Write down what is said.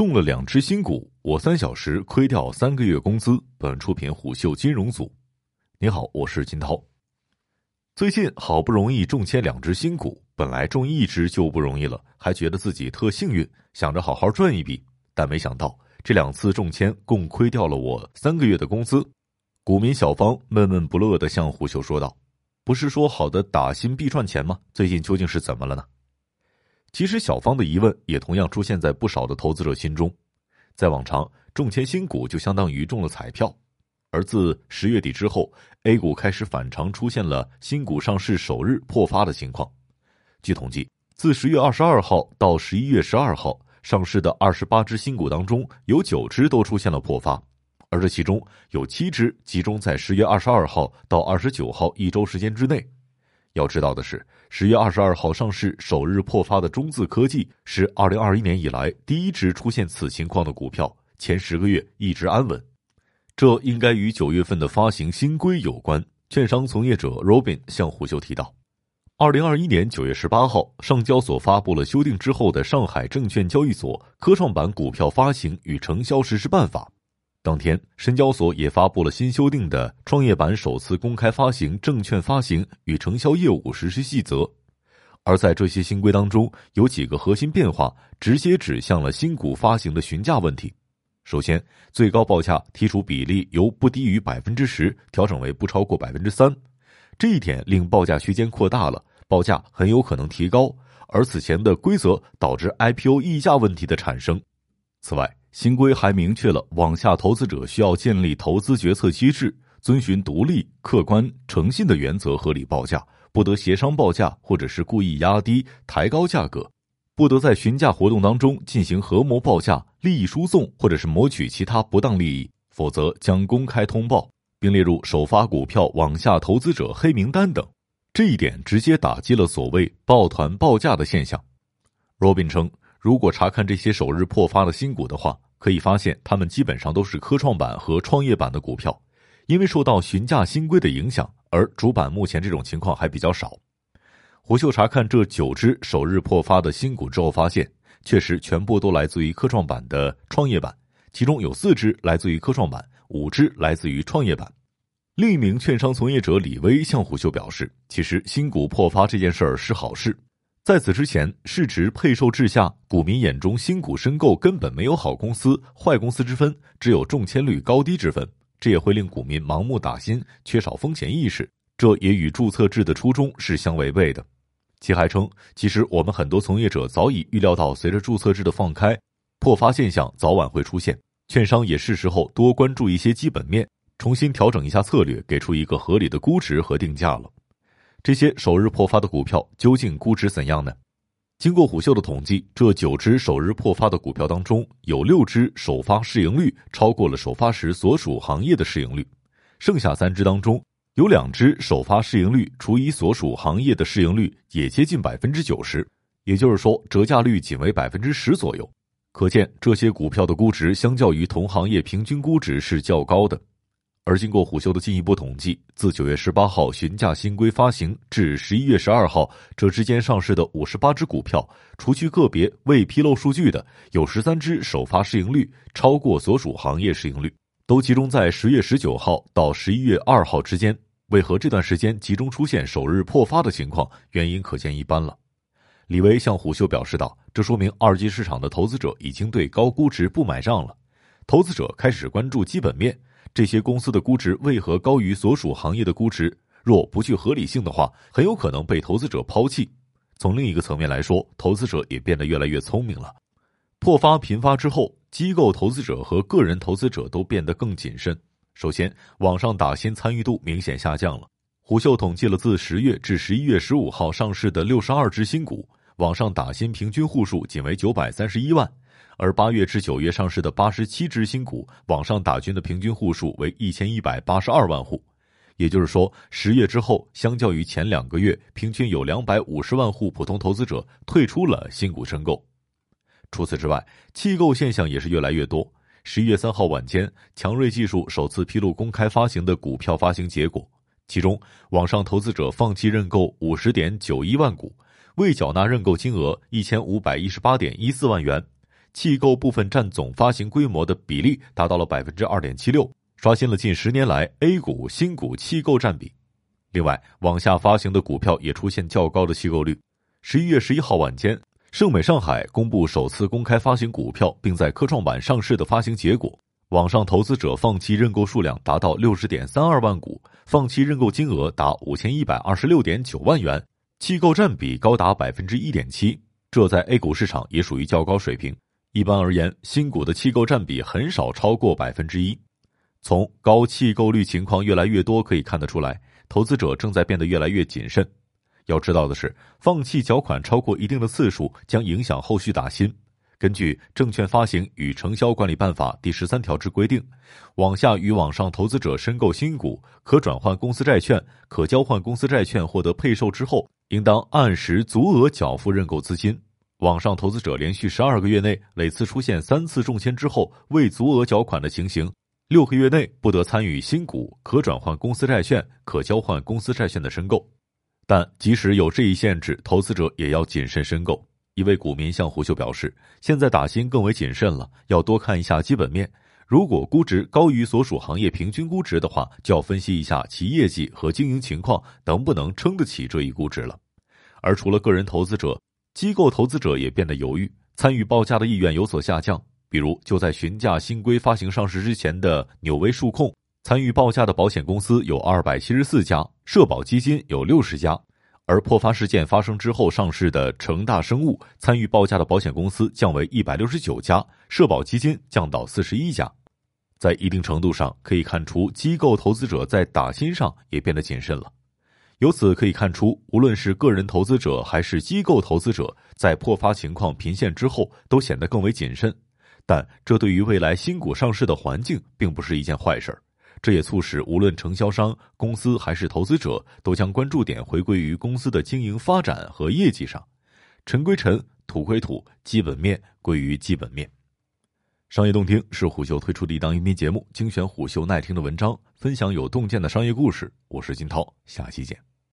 中了两只新股，我三小时亏掉三个月工资。本出品虎嗅金融组。你好，我是金涛。最近好不容易中签两只新股，本来中一只就不容易了，还觉得自己特幸运，想着好好赚一笔。但没想到这两次中签共亏掉了我三个月的工资。股民小芳闷闷不乐的向虎嗅说道：“不是说好的打新必赚钱吗？最近究竟是怎么了呢？”其实，小芳的疑问也同样出现在不少的投资者心中。在往常，中签新股就相当于中了彩票，而自十月底之后，A 股开始反常出现了新股上市首日破发的情况。据统计，自十月二十二号到十一月十二号上市的二十八只新股当中，有九只都出现了破发，而这其中有七只集中在十月二十二号到二十九号一周时间之内。要知道的是，十月二十二号上市首日破发的中字科技是二零二一年以来第一只出现此情况的股票，前十个月一直安稳。这应该与九月份的发行新规有关。券商从业者 Robin 向虎嗅提到，二零二一年九月十八号，上交所发布了修订之后的《上海证券交易所科创板股票发行与承销实施办法》。当天，深交所也发布了新修订的创业板首次公开发行证券发行与承销业务实施细则，而在这些新规当中，有几个核心变化直接指向了新股发行的询价问题。首先，最高报价剔除比例由不低于百分之十调整为不超过百分之三，这一点令报价区间扩大了，报价很有可能提高，而此前的规则导致 IPO 溢价问题的产生。此外，新规还明确了网下投资者需要建立投资决策机制，遵循独立、客观、诚信的原则合理报价，不得协商报价或者是故意压低、抬高价格，不得在询价活动当中进行合谋报价、利益输送或者是谋取其他不当利益，否则将公开通报并列入首发股票网下投资者黑名单等。这一点直接打击了所谓抱团报价的现象。Robin 称。如果查看这些首日破发的新股的话，可以发现他们基本上都是科创板和创业板的股票，因为受到询价新规的影响，而主板目前这种情况还比较少。胡秀查看这九只首日破发的新股之后，发现确实全部都来自于科创板的创业板，其中有四只来自于科创板，五只来自于创业板。另一名券商从业者李威向胡秀表示，其实新股破发这件事儿是好事。在此之前，市值配售制下，股民眼中新股申购根本没有好公司、坏公司之分，只有中签率高低之分。这也会令股民盲目打新，缺少风险意识，这也与注册制的初衷是相违背的。其还称，其实我们很多从业者早已预料到，随着注册制的放开，破发现象早晚会出现。券商也是时候多关注一些基本面，重新调整一下策略，给出一个合理的估值和定价了。这些首日破发的股票究竟估值怎样呢？经过虎嗅的统计，这九只首日破发的股票当中，有六只首发市盈率超过了首发时所属行业的市盈率，剩下三只当中，有两只首发市盈率除以所属行业的市盈率也接近百分之九十，也就是说折价率仅为百分之十左右。可见这些股票的估值相较于同行业平均估值是较高的。而经过虎嗅的进一步统计，自九月十八号询价新规发行至十一月十二号这之间上市的五十八只股票，除去个别未披露数据的，有十三只首发市盈率超过所属行业市盈率，都集中在十月十九号到十一月二号之间。为何这段时间集中出现首日破发的情况？原因可见一斑了。李维向虎嗅表示道：“这说明二级市场的投资者已经对高估值不买账了，投资者开始关注基本面。”这些公司的估值为何高于所属行业的估值？若不具合理性的话，很有可能被投资者抛弃。从另一个层面来说，投资者也变得越来越聪明了。破发频发之后，机构投资者和个人投资者都变得更谨慎。首先，网上打新参与度明显下降了。虎嗅统计了自十月至十一月十五号上市的六十二只新股，网上打新平均户数仅为九百三十一万。而八月至九月上市的八十七只新股，网上打军的平均户数为一千一百八十二万户，也就是说，十月之后，相较于前两个月，平均有两百五十万户普通投资者退出了新股申购。除此之外，弃购现象也是越来越多。十一月三号晚间，强瑞技术首次披露公开发行的股票发行结果，其中网上投资者放弃认购五十点九一万股，未缴纳认购金额一千五百一十八点一四万元。弃购部分占总发行规模的比例达到了百分之二点七六，刷新了近十年来 A 股新股弃购占比。另外，网下发行的股票也出现较高的弃购率。十一月十一号晚间，盛美上海公布首次公开发行股票并在科创板上市的发行结果，网上投资者放弃认购数量达到六十点三二万股，放弃认购金额达五千一百二十六点九万元，弃购占比高达百分之一点七，这在 A 股市场也属于较高水平。一般而言，新股的弃购占比很少超过百分之一。从高弃购率情况越来越多可以看得出来。投资者正在变得越来越谨慎。要知道的是，放弃缴款超过一定的次数将影响后续打新。根据《证券发行与承销管理办法》第十三条之规定，网下与网上投资者申购新股、可转换公司债券、可交换公司债券获得配售之后，应当按时足额缴付认购资金。网上投资者连续十二个月内累次出现三次中签之后未足额缴款的情形。六个月内不得参与新股、可转换公司债券、可交换公司债券的申购，但即使有这一限制，投资者也要谨慎申购。一位股民向虎嗅表示，现在打新更为谨慎了，要多看一下基本面。如果估值高于所属行业平均估值的话，就要分析一下其业绩和经营情况能不能撑得起这一估值了。而除了个人投资者，机构投资者也变得犹豫，参与报价的意愿有所下降。比如，就在询价新规发行上市之前的纽威数控，参与报价的保险公司有二百七十四家，社保基金有六十家；而破发事件发生之后上市的成大生物，参与报价的保险公司降为一百六十九家，社保基金降到四十一家。在一定程度上，可以看出机构投资者在打新上也变得谨慎了。由此可以看出，无论是个人投资者还是机构投资者，在破发情况频现之后，都显得更为谨慎。但这对于未来新股上市的环境并不是一件坏事儿，这也促使无论承销商、公司还是投资者都将关注点回归于公司的经营发展和业绩上。尘归尘，土归土，基本面归于基本面。商业洞听是虎嗅推出的一档音频节目，精选虎嗅耐听的文章，分享有洞见的商业故事。我是金涛，下期见。